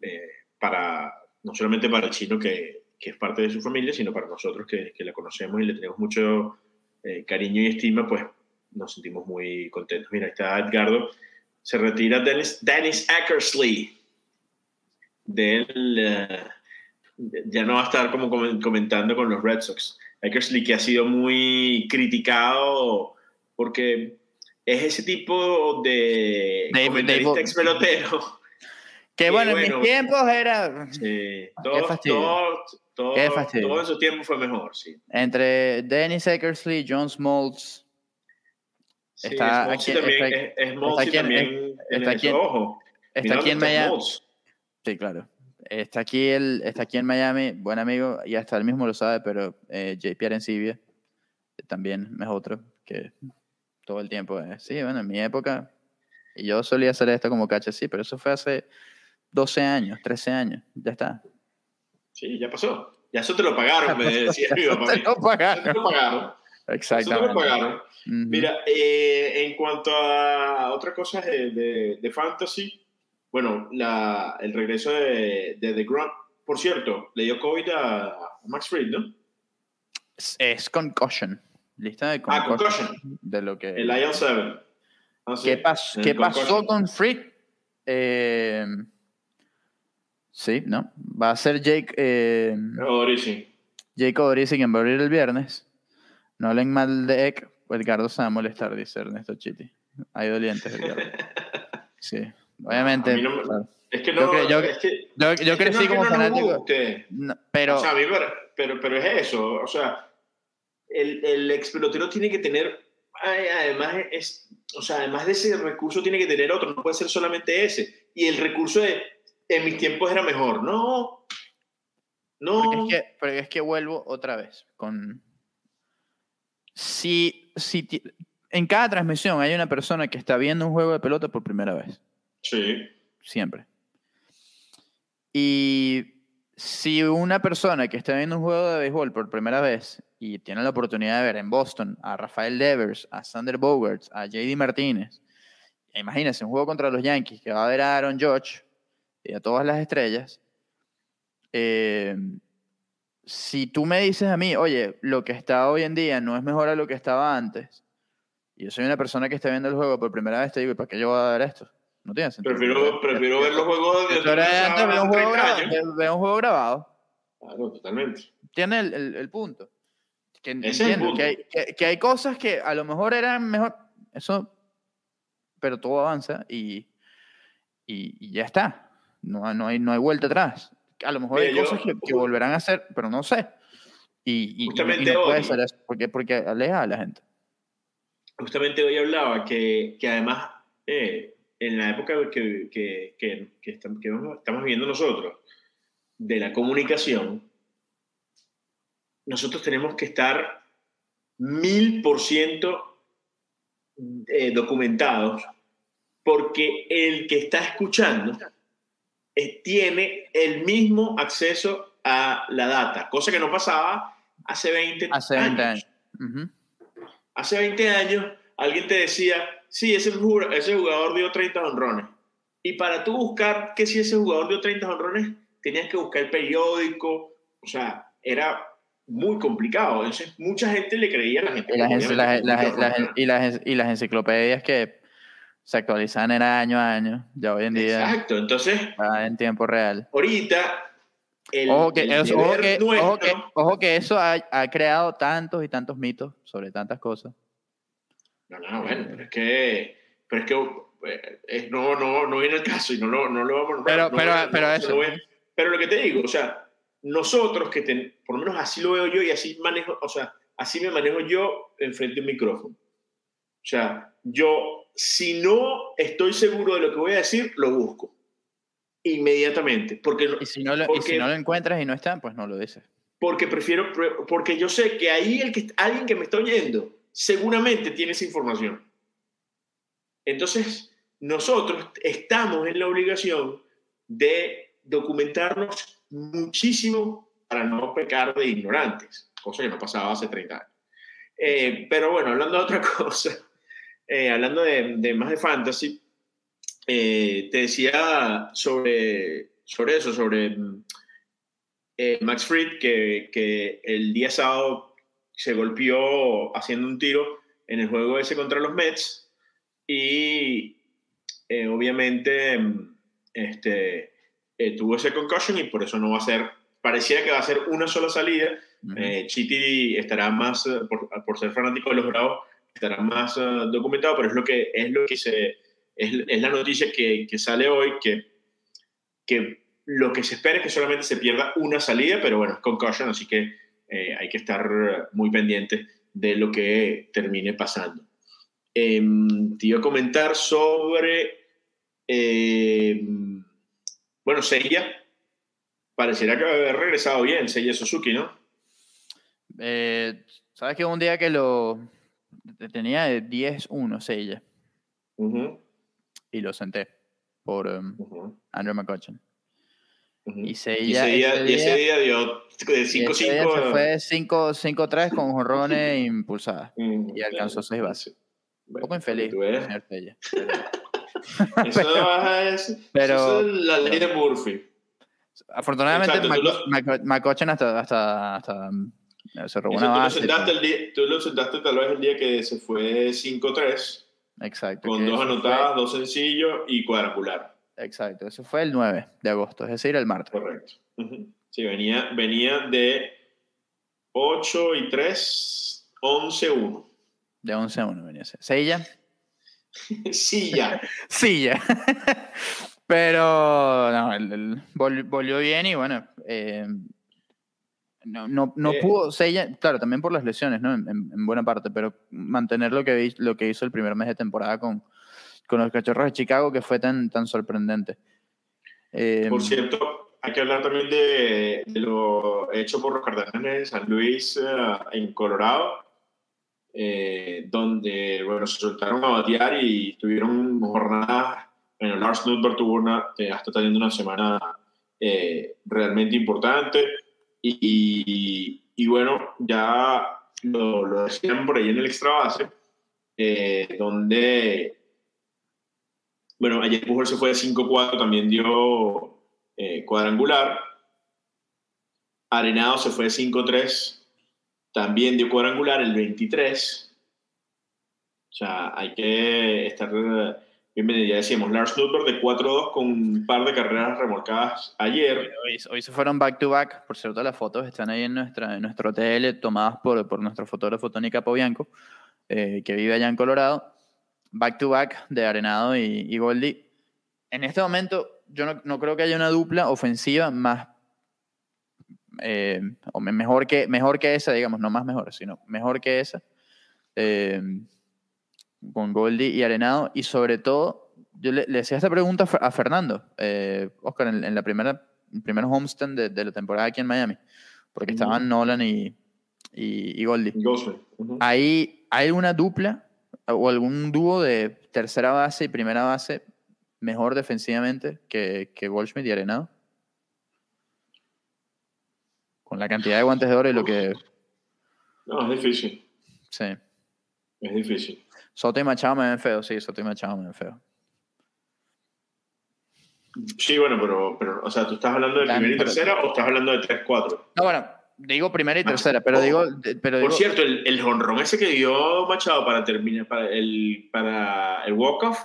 eh, para, no solamente para el chino que, que es parte de su familia, sino para nosotros que, que la conocemos y le tenemos mucho eh, cariño y estima, pues nos sentimos muy contentos. Mira, ahí está Edgardo. Se retira Dennis, Dennis Eckersley. Del, eh, ya no va a estar como comen- comentando con los Red Sox. Eckersley que ha sido muy criticado porque es ese tipo de Dave- comentarista Dave- Que Y bueno, en bueno, mis tiempos era Sí, (laughs) todo, todo, todo, todo en su tiempo fue mejor, sí. entre Dennis Eckersley, John Smoltz, Sí, Está Smoltz aquí- también, está- es, es Smoltz está aquí en- también está aquí en-. Ojo, está aquí en Miami. Sí, claro. Está aquí, el, está aquí en Miami, buen amigo, y hasta él mismo lo sabe, pero eh, JP Arencibia eh, también es otro que todo el tiempo, eh, sí, bueno, en mi época, y yo solía hacer esto como cacha, sí, pero eso fue hace 12 años, 13 años, ya está. Sí, ya pasó. Ya eso te lo pagaron, me decía te lo te pagaron. lo pagaron. Eso te Exactamente. lo pagaron. Ujú. Mira, eh, en cuanto a otras cosas de, de, de fantasy, bueno, la, el regreso de, de The Grunt, por cierto, le dio COVID a Max Fried, ¿no? Es, es concussion. Lista de Ah, concussion, concussion. De lo que. El IL 7. Ah. ¿Qué, pas- El qué pasó concussion. con Freak? Eh, sí, ¿no? Va a ser Jake, eh, Odyssey. Jake Odorizzi quien va a abrir el viernes. No hablen mal de Ek, Edgardo se va a molestar, dice Ernesto Chiti. Hay dolientes, Edgardo. (laughs) Sí, obviamente. No me- o sea, Es que Yo no. cre- yo- es que, yo, yo es que crecí no que como no nos fanático. guste. no, pero O sea, pero, pero, es eso. O sea, el, el ex pelotero tiene que tener. Además, es, o sea, además de ese recurso, tiene que tener otro. No puede ser solamente ese. Y el recurso de. En mis tiempos era mejor. No. No. Porque es, que, porque es que vuelvo otra vez con... Si, si en cada transmisión hay una persona que está viendo un juego de pelota por primera vez, Sí. siempre. Y si una persona que está viendo un juego de béisbol por primera vez y tiene la oportunidad de ver en Boston a Rafael Devers, a Sander Bogarts, a JD Martínez, imagínense un juego contra los Yankees que va a ver a Aaron Judge y a todas las estrellas, eh, si tú me dices a mí, oye, lo que está hoy en día no es mejor a lo que estaba antes, y yo soy una persona que está viendo el juego por primera vez, te digo, ¿y ¿para qué yo voy a ver esto? No tiene sentido. Prefiero, prefiero ver los juegos de. Antes veo un, juego 30 grabado, años. ve- ve un juego grabado. Claro, totalmente. Tiene el, el- el punto. Que entiendo. Que, hay, que- que hay cosas que a lo mejor eran mejor. Eso. Pero todo avanza y, y, y ya está. No, hay- no, hay, no hay vuelta atrás. A lo mejor hay yo- cosas que, que volverán a hacer, pero no sé. Y, y- Justamente y no puede hoy- ser eso, porque, porque aleja a la gente. justamente hoy hablaba que, que además eh, en la época que, que, que, que estamos viviendo nosotros de la comunicación, nosotros tenemos que estar mil por ciento eh, documentados porque el que está escuchando eh, tiene el mismo acceso a la data, cosa que no pasaba hace 20 Hace 20 años. Hace 20 años alguien te decía, sí, ese jugador, ese jugador dio 30 honrones. Y para tú buscar que si ese jugador dio 30 honrones, tenías que buscar el periódico. O sea, era muy complicado. Entonces, mucha gente le creía a la gente. Y las, y las enciclopedias que se actualizan era año a año. Ya hoy en día Exacto. Entonces, en tiempo real. ahorita, el, Ojo que, el eso, ojo, que, ojo, nuestro- que, ojo que eso ha, ha creado tantos y tantos mitos sobre tantas cosas. No, no, bueno, pero es que, pero es que eh, no, no, no viene el caso y no lo, no lo vamos a Pero- no pero- a- pero no eso. lo pero lo que te digo, o sea, nosotros que ten- por lo menos así lo veo yo y así manejo, o sea, así me manejo yo enfrente de un micrófono. O sea, yo, si no estoy seguro de lo que voy a decir, lo busco inmediatamente, porque, Y si no lo, y Porque- si no lo encuentras y no está, pues no lo dices. porque prefiero, porque yo sé que ahí el que, alguien que me está oyendo seguramente tiene esa información. Entonces, nosotros estamos en la obligación de documentarnos muchísimo para no pecar de ignorantes, cosa que no pasaba hace 30 años. Eh, pero bueno, hablando de otra (laughs) cosa, eh, hablando de, de más de fantasy, eh, te decía sobre, sobre eso, sobre mm, eh, Max Fried, que, que el día sábado se golpeó haciendo un tiro en el juego ese contra los Mets y eh, obviamente mm, este, eh, tuvo ese concussion y por eso no va a ser, pareciera que va a ser una sola salida. Ujú. Eh, Chiti estará más, por, por ser fanático de los Bravos, estará más eh, documentado, pero es lo que, es lo que se, es, la noticia que, que sale hoy, que, que lo que se espera es que solamente se pierda una salida, pero bueno, es concussion, así que eh, hay que estar muy pendiente de lo que termine pasando. Em, te iba a comentar sobre, em, bueno, Seiya, pareciera que va a haber regresado bien, Seiya Suzuki, ¿no? Eh, ¿Sabes que un día que lo tenía de 10-1 Seiya Ujú, y lo senté por um, ujú, Andrew McCutcheon? ujú. Y Y Seiya, ese día, ese y ese día- dio de y ese día 5-5. se fue 5-3 con jorrones impulsadas. mm, y alcanzó seis bases. Un poco infeliz, señor. Eso baja, es, pero- eso es la ley de Murphy. Afortunadamente, Exacto, Mac- McCutcheon hasta, hasta, hasta um, Se robó Eso una tú, lo base. sentaste el día, tú lo sentaste tal vez el día que se fue 5-3, Exacto. con dos anotadas, dos sencillos y cuadrangular. fue- exacto, eso fue el 9 de agosto, es decir, el martes. Correcto. Ujú. Sí, venía, venía de 8 y 3, 11-1. De 11 a 1 venía a ser. Sella, sí, ya. Silla. (laughs) (laughs) (laughs) Pero no, el, el- vol- volvió bien y bueno, eh, no, no, no Eh. pudo, Sella, claro, también por las lesiones, ¿no? En, en- en buena parte, pero mantener lo que, lo que hizo el primer mes de temporada con, con los Cachorros de Chicago, que fue tan, tan sorprendente. Eh, Por cierto, hay que hablar también de, de lo hecho por los Cardenales de San Luis eh, en Colorado, eh, donde bueno, se soltaron a batear y tuvieron jornadas. Bueno, Lars Nudberg tuvo una, eh, hasta teniendo una semana realmente importante. Y, y- bueno, ya lo, lo decían por ahí en el extra base, eh, donde bueno, ayer Pujol se fue de 5-4, también dio eh, cuadrangular. Arenado se fue de 5-3, también dio cuadrangular el 23. O sea, hay que estar. Ya decíamos, Lars Nudberg de 4-2 con un par de carreras remolcadas ayer. Hoy, hoy se fueron back to back. Por cierto, las fotos están ahí en, nuestra, en nuestro TL, tomadas por, por nuestro fotógrafo Tony Capobianco, eh, que vive allá en Colorado. Back to back de Arenado y, y Goldie. En este momento, yo no, no creo que haya una dupla ofensiva más. eh, o me- mejor, que, mejor que esa, digamos, no más mejor, sino mejor que esa. eh, con Goldie y Arenado. Y sobre todo, yo le, le hacía esta pregunta a Fer- a Fernando, eh, Oscar, en, en la primera, el primer homestand de, de la temporada aquí en Miami, porque estaban Nolan y, y, y Goldie. ¿Hay, ¿Hay alguna dupla o algún dúo de tercera base y primera base mejor defensivamente que, que Goldschmidt y Arenado? Con la cantidad de guantes de oro y lo que... No, es difícil. Sí. Es difícil. Soto y Machado me ven feo, sí, Soto y Machado me ven feo. Sí, bueno, pero, pero, o sea, ¿tú estás hablando de primera y tercera o estás hablando de 3-4? No, bueno, digo primera y tercera, pero ojo. digo... Pero Por digo- cierto, el, el jonrón ese que dio Machado para terminar, para el, para el walk-off,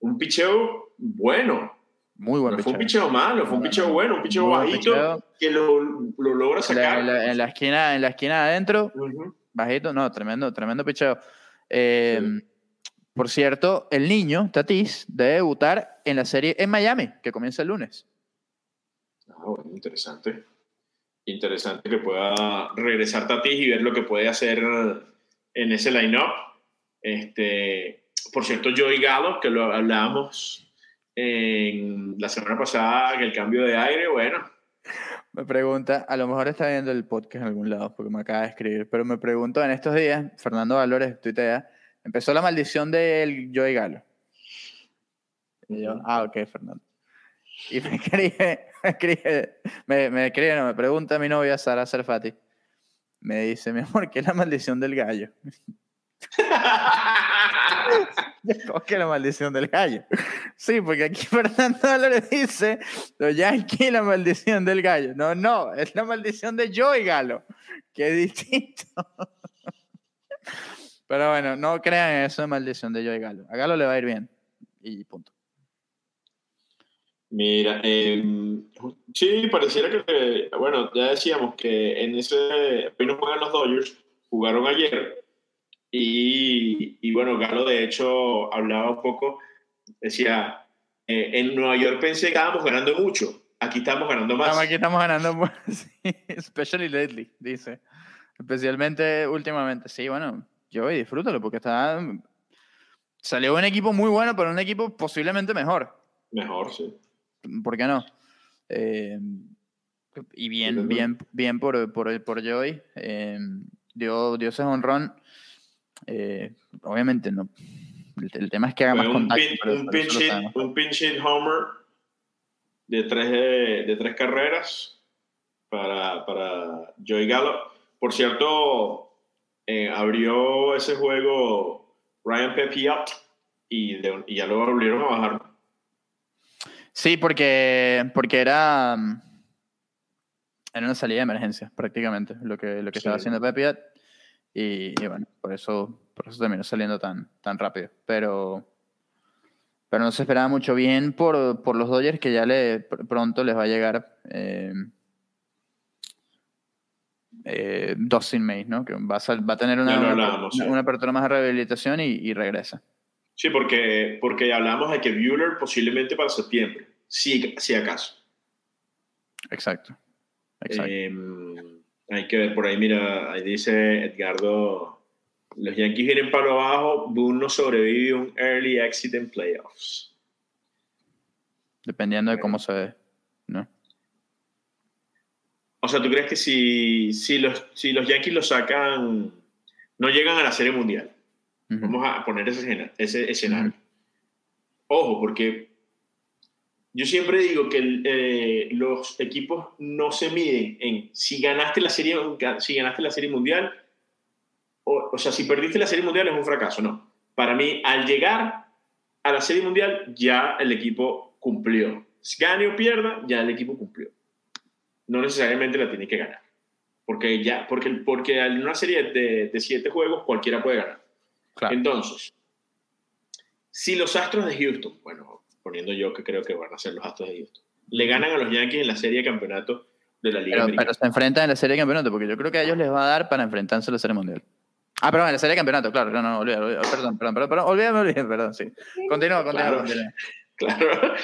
un picheo bueno. Muy buen No fue un picheo. malo, fue un picheo no. bueno, un picheo bajito picheo. que lo, lo logra sacar. en la- en la esquina, en la esquina adentro, bajito, no, tremendo, tremendo picheo. Eh, Sí. Por cierto, el niño, Tatis, debe debutar en la serie en Miami, que comienza el lunes. Ah, bueno, interesante. Interesante que pueda regresar Tatis y ver lo que puede hacer en ese line-up. Este, por cierto, Joey Gallo, que lo hablábamos en la semana pasada, que el cambio de aire, bueno, Me pregunta, a lo mejor está viendo el podcast en algún lado, porque me acaba de escribir, pero me pregunto en estos días, Fernando Valores tuitea, empezó la maldición del Joey Galo. Y yo, ah, ok, Fernando. Y me (laughs) escribe, me escribe, me, me escribe, no, me pregunta a mi novia Sara Serfati. Me dice, mi amor, ¿qué es la maldición del gallo? (laughs) (laughs) ¿Cómo que la maldición del gallo? Sí, porque aquí (laughs) Fernando Álvarez dice, los la maldición del gallo. No, no, es la maldición de Joey Galo, que distinto. (laughs) Pero bueno, no crean eso de maldición de Joey Galo. A Galo le va a ir bien. Y punto. Mira, eh, sí, pareciera que, bueno, ya decíamos que en ese, no juegan los Dodgers, jugaron ayer, y, y bueno, Galo de hecho hablaba un poco, decía, eh, en Nueva York pensé que estábamos ganando mucho, aquí estamos ganando más. Aquí estamos ganando, (laughs) sí, especially lately, dice. Especialmente últimamente. Sí, bueno, Joey, disfrútalo, porque está... Salió un equipo muy bueno, pero un equipo posiblemente mejor. Mejor, sí. ¿Por qué no? Eh, y bien, bien, bien por, por, por Joey. Eh, dio, dio ese honrón. Eh, obviamente no. El, el tema es que haga más un, contacto. pin- un pero eso pinch hit, un pinch hit homer de tres, de, de tres carreras para, para Joey Gallo. Por cierto, eh, abrió ese juego Ryan Pepiot y, de- y ya lo volvieron a bajar. Sí, porque, porque era. mm, Era una salida de emergencia, prácticamente, lo que, lo que estaba haciendo Pepiat. Y, y, bueno, por eso, por eso terminó saliendo tan, tan rápido. Pero, pero no se esperaba mucho bien por, por los Dodgers, que ya le, pronto les va a llegar eh, eh, Dustin May, ¿no? Que va a, va a tener una, una, apertura más de rehabilitación y, y, regresa. Sí, porque, porque hablamos de que Bueller posiblemente para septiembre, si, si acaso. Exacto. Exacto. Em, hay que ver por ahí, mira, ahí dice Edgardo, los Yankees vienen para abajo, Boone no sobrevive un early exit en playoffs. Dependiendo de cómo se ve, ¿no? O sea, ¿tú crees que si, si, los, si los Yankees lo sacan, no llegan a la Serie Mundial? Vamos a poner ese, ese escenario. Ojo, porque yo siempre digo que eh, los equipos no se miden en si ganaste la serie, si ganaste la serie mundial, o, o, sea, si perdiste la serie mundial es un fracaso, no. Para mí, al llegar a la serie mundial, ya el equipo cumplió. Si gane o pierda, ya el equipo cumplió. No necesariamente la tiene que ganar. Porque ya, porque, porque en una serie de, de siete juegos cualquiera puede ganar. Entonces, si los Astros de Houston, bueno, poniendo yo que creo que van a ser los Astros de Houston, le ganan a los Yankees en la serie de campeonato de la Liga pero, Americana. Pero se enfrentan en la serie de campeonato, porque yo creo que a ellos les va a dar para enfrentarse a la serie mundial. Ah, perdón, en la serie de campeonato, claro, no, no, olvídalo, perdón, perdón, perdón, perdón, olvídame, olvídame, perdón, sí. Continúa, continúa. Claro, (laughs) claro.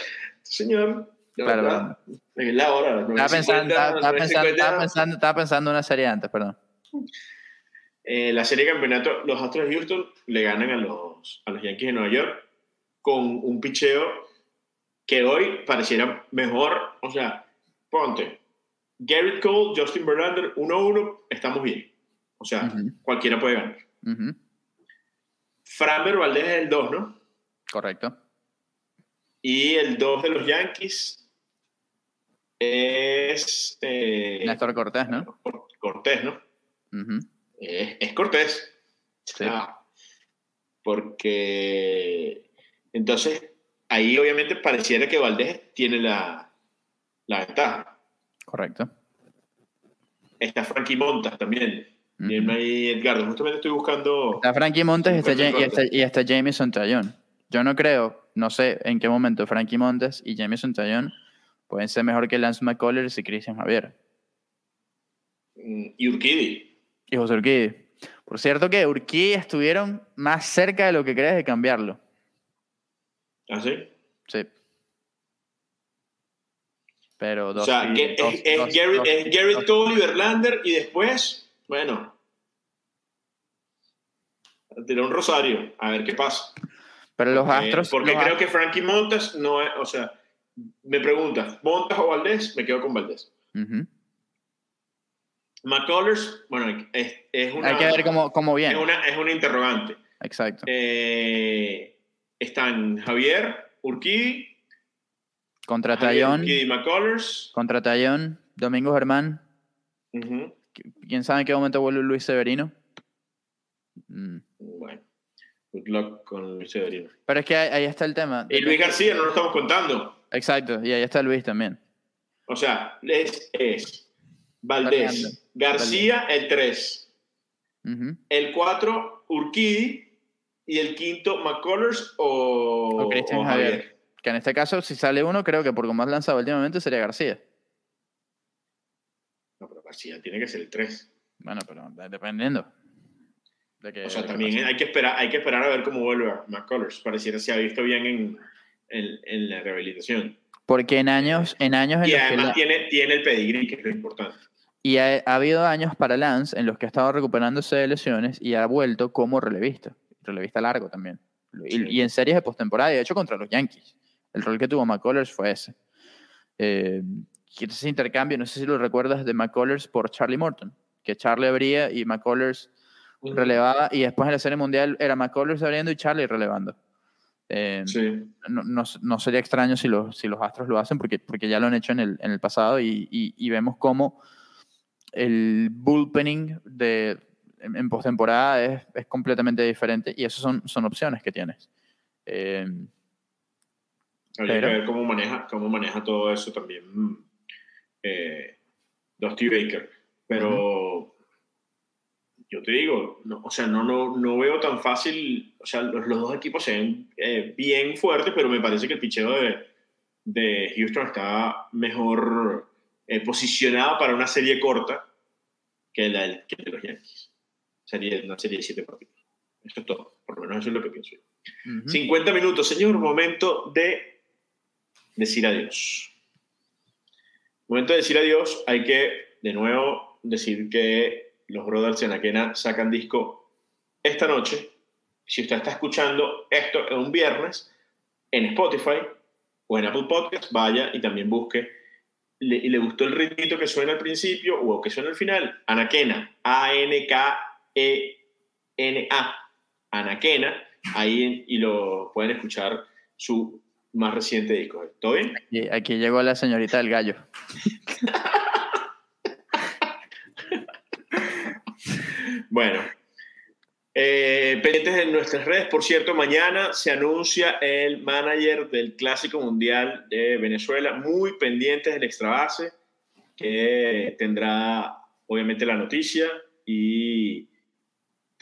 señor. Claro. Es la hora. Estaba pensando, estaba pensando una serie antes, perdón. Eh, la serie de campeonato, los Astros de Houston le ganan a los, a los Yankees de Nueva York con un picheo que hoy pareciera mejor. O sea, ponte, Garrett Cole, Justin Verlander, 1-1, estamos bien. O sea, cualquiera puede ganar. Uh Framber Valdez es el 2, ¿no? Correcto. Y el 2 de los Yankees es... Eh, Néstor Cortés, ¿no? Cortés, ¿no? es, Cortés. porque entonces ahí obviamente pareciera que Valdés tiene la, la ventaja. Correcto. Está Frankie Montas también. Y Edgardo, justamente estoy buscando. Está Frankie Montes y está, y, está, Jameson Tallón. Yo no creo, no sé en qué momento Frankie Montes y Jameson Tallón pueden ser mejor que Lance McCullers y Christian Javier. Mm, y Urquidi. Y José Urquidi. Por cierto que Urquidi estuvieron más cerca de lo que crees de cambiarlo. ¿Ah, sí? Sí. Pero dos, o sea, que es, Garrett, Cole y Verlander y después, bueno, tiró un rosario, a ver qué pasa. Pero los Astros... Porque creo que Frankie Montas no es, o sea, me preguntas, ¿Montas o Valdés? Me quedo con Valdés. McCullers, bueno, es, es, una. Hay que ver cómo, cómo viene. Es una, es una interrogante. Exacto. Eh, están Javier, Urquidi. Contra Tallón. Contra Tallón, Domingo Germán. ¿Quién sabe en qué momento vuelve Luis Severino? Mm. Bueno, good luck con Luis Severino. Pero es que ahí, está el tema. Y Luis García, no lo estamos contando. Exacto, y ahí está Luis también. O sea, es, es Valdés, García, el 3. El 4, Urquidi. Y el quinto, McCullers o, Cristian Javier. Que en este caso, si sale uno, creo que por como has lanzado últimamente sería García. No, pero García tiene que ser el 3. Bueno, pero dependiendo. o sea, también hay que, esperar, hay que esperar a ver cómo vuelve McCullers. Pareciera que se ha visto bien en, en, la rehabilitación. Porque en años en años en y además tiene, tiene el pedigrí, que es lo importante. Y ha, habido años para Lance en los que ha estado recuperándose de lesiones y ha vuelto como relevista. Relevista largo también. Y, en series de postemporada, y de hecho contra los Yankees. El rol que tuvo McCullers fue ese. Eh, ese intercambio, no sé si lo recuerdas, de McCullers por Charlie Morton. Que Charlie abría y McCullers relevaba. Y después en la Serie Mundial era McCullers abriendo y Charlie relevando. Eh, no, no, sería extraño si los, si los Astros lo hacen porque, porque ya lo han hecho en el, en el pasado y, y vemos cómo el bullpening de, en, postemporada es, es, completamente diferente y esas son, son opciones que tienes. Eh, Habría que ver cómo maneja, cómo maneja todo eso también. Eh, Dusty Baker. Pero yo te digo, no, o sea, no, no, no veo tan fácil, o sea, los, los dos equipos se ven eh, bien fuertes, pero me parece que el picheo de, de Houston está mejor eh, posicionado para una serie corta que la que de los Yankees. Sería una serie de siete partidos. Eso es todo, por lo menos eso es lo que pienso yo. Ujú. 50 minutos, señor. Momento de decir adiós. Momento de decir adiós. Hay que, de nuevo, decir que los Brothers en Aquena sacan disco esta noche. Si usted está escuchando esto en un viernes, en Spotify o en Apple Podcast, vaya y también busque. Le- y le gustó el ritmito que suena al principio o que suena al final. Anaquena. A-N-K-E-N-A. Anaquena ahí y lo pueden escuchar su más reciente disco. ¿Todo bien? Aquí llegó la señorita del gallo. Bueno, eh, pendientes de nuestras redes. Por cierto, mañana se anuncia el manager del Clásico Mundial de Venezuela. Muy pendientes del extra base, que tendrá obviamente la noticia y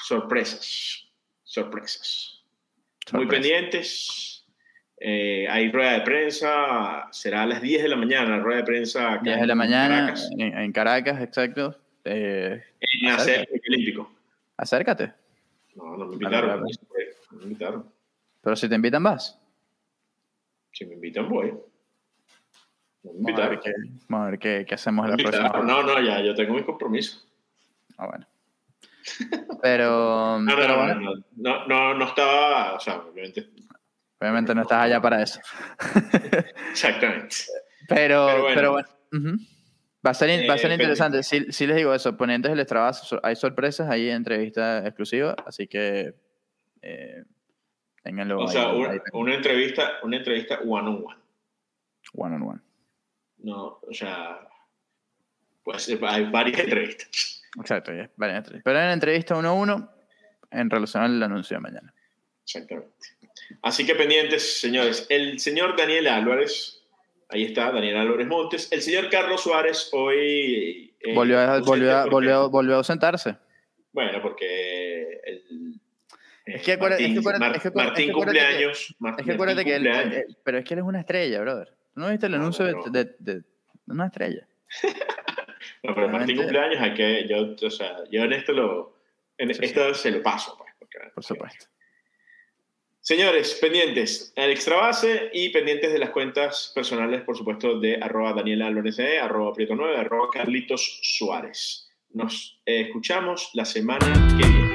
sorpresas. Sorpresas. Muy pendientes. Eh, hay rueda de prensa, será a las 10 de la mañana, rueda de prensa. acá 10 de la en mañana Caracas, en, en Caracas, exacto. Eh, en sede del Olímpico. acércate. No, no me invitaron. No me invitaron. Pero si te invitan, vas. Si me invitan, voy. No me Vamos a ver qué, a ver qué, qué hacemos la próxima. No, no, ya, yo tengo mis compromisos. Ah, bueno. Pero, No, no, pero no, bueno, no, no, no, no estaba, o sea, obviamente. obviamente no estás allá para eso. (laughs) Exactamente. Pero, Pero bueno. pero bueno. ujú. Va a ser, in- va a ser Eh, interesante. Sí, sí les digo eso, ponentes del Strava, so- hay sorpresas, hay entrevista exclusiva, así que eh, ténganlo O ahí- sea, ahí una, pendiente. una entrevista, una entrevista one on one. one on one. No, o sea, pues hay varias entrevistas. Exacto, ya, varias entrevistas. Pero en entrevista uno a uno en relación al anuncio de mañana. Exactamente. Así que pendientes, señores. El señor Daniel Álvarez, ahí está, Daniel Álvarez Montes. El señor Carlos Suárez hoy. eh, volvió, a, volvió, a, volvió, a- volvió a ausentarse. Bueno, porque el. Es que acuérdate- Martín, es que acuérdate- es que acuérdate- Martín es que cumpleaños. Mar- Es que acuérdate que Martín él, cumpleaños. eh, pero es que él es una estrella, brother. ¿Tú no viste el No, anuncio no. de, de- de una estrella? (laughs) No, pero Martín Realmente- cumpleaños hay que. Yo, o sea, yo en esto lo. En Sí, sí. esto se lo paso, pues. porque- Por supuesto. Señores, pendientes al extra base y pendientes de las cuentas personales, por supuesto, de arroba Daniela Álvarez, E, arroba Prieto 9, arroba Carlitos Suárez. Nos escuchamos la semana que viene.